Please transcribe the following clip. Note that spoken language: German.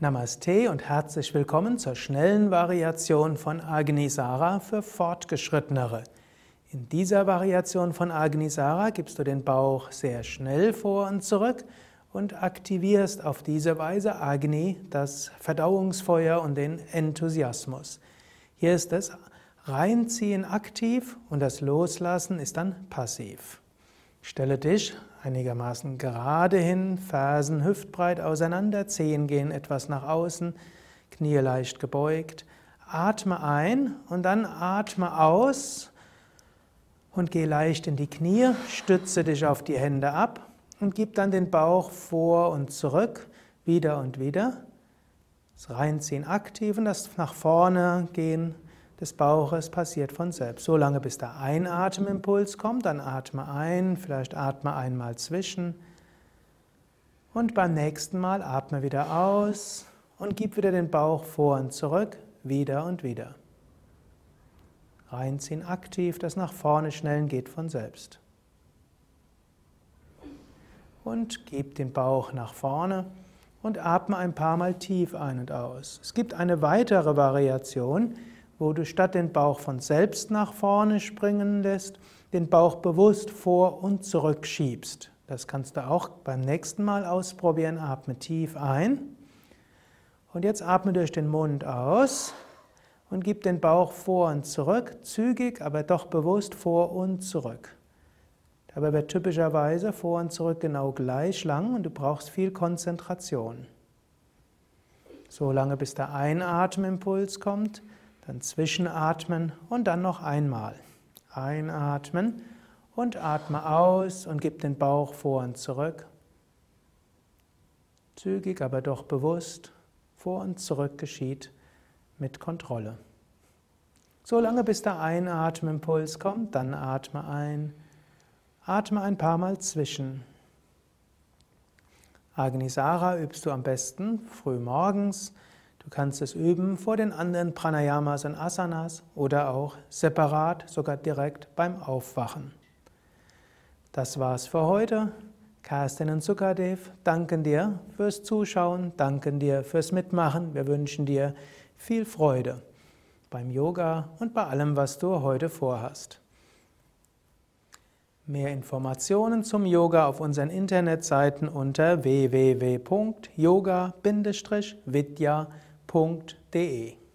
Namaste und herzlich willkommen zur schnellen Variation von Agnisara für Fortgeschrittenere. In dieser Variation von Agnisara gibst du den Bauch sehr schnell vor und zurück und aktivierst auf diese Weise Agni, das Verdauungsfeuer und den Enthusiasmus. Hier ist das Reinziehen aktiv und das Loslassen ist dann passiv. Stelle dich einigermaßen gerade hin, Fersen hüftbreit auseinander, Zehen gehen etwas nach außen, Knie leicht gebeugt. Atme ein und dann atme aus und geh leicht in die Knie, stütze dich auf die Hände ab und gib dann den Bauch vor und zurück, wieder und wieder. Das Reinziehen aktiv und das nach vorne gehen des Bauches passiert von selbst. So lange, bis der Einatemimpuls kommt, dann atme ein, vielleicht atme einmal zwischen. Und beim nächsten Mal atme wieder aus und gib wieder den Bauch vor und zurück, wieder und wieder. Reinziehen aktiv, das nach vorne schnellen geht von selbst. Und gib den Bauch nach vorne und atme ein paar Mal tief ein und aus. Es gibt eine weitere Variation, wo du statt den Bauch von selbst nach vorne springen lässt, den Bauch bewusst vor und zurück schiebst. Das kannst du auch beim nächsten Mal ausprobieren. Atme tief ein. Und jetzt atme durch den Mund aus und gib den Bauch vor und zurück, zügig, aber doch bewusst vor und zurück. Dabei wird typischerweise vor und zurück genau gleich lang und du brauchst viel Konzentration. So lange bis der Einatemimpuls kommt dann zwischenatmen und dann noch einmal. Einatmen und atme aus und gib den Bauch vor und zurück. Zügig, aber doch bewusst. Vor und zurück geschieht mit Kontrolle. So lange bis der Einatemimpuls kommt, dann atme ein. Atme ein paar Mal zwischen. Agnisara übst du am besten früh morgens Du kannst es üben vor den anderen Pranayamas und Asanas oder auch separat, sogar direkt beim Aufwachen. Das war's für heute. Kerstin und Sukadev danken dir fürs Zuschauen, danken dir fürs Mitmachen. Wir wünschen dir viel Freude beim Yoga und bei allem, was du heute vorhast. Mehr Informationen zum Yoga auf unseren Internetseiten unter www.yoga-vidya.de www.ecom.de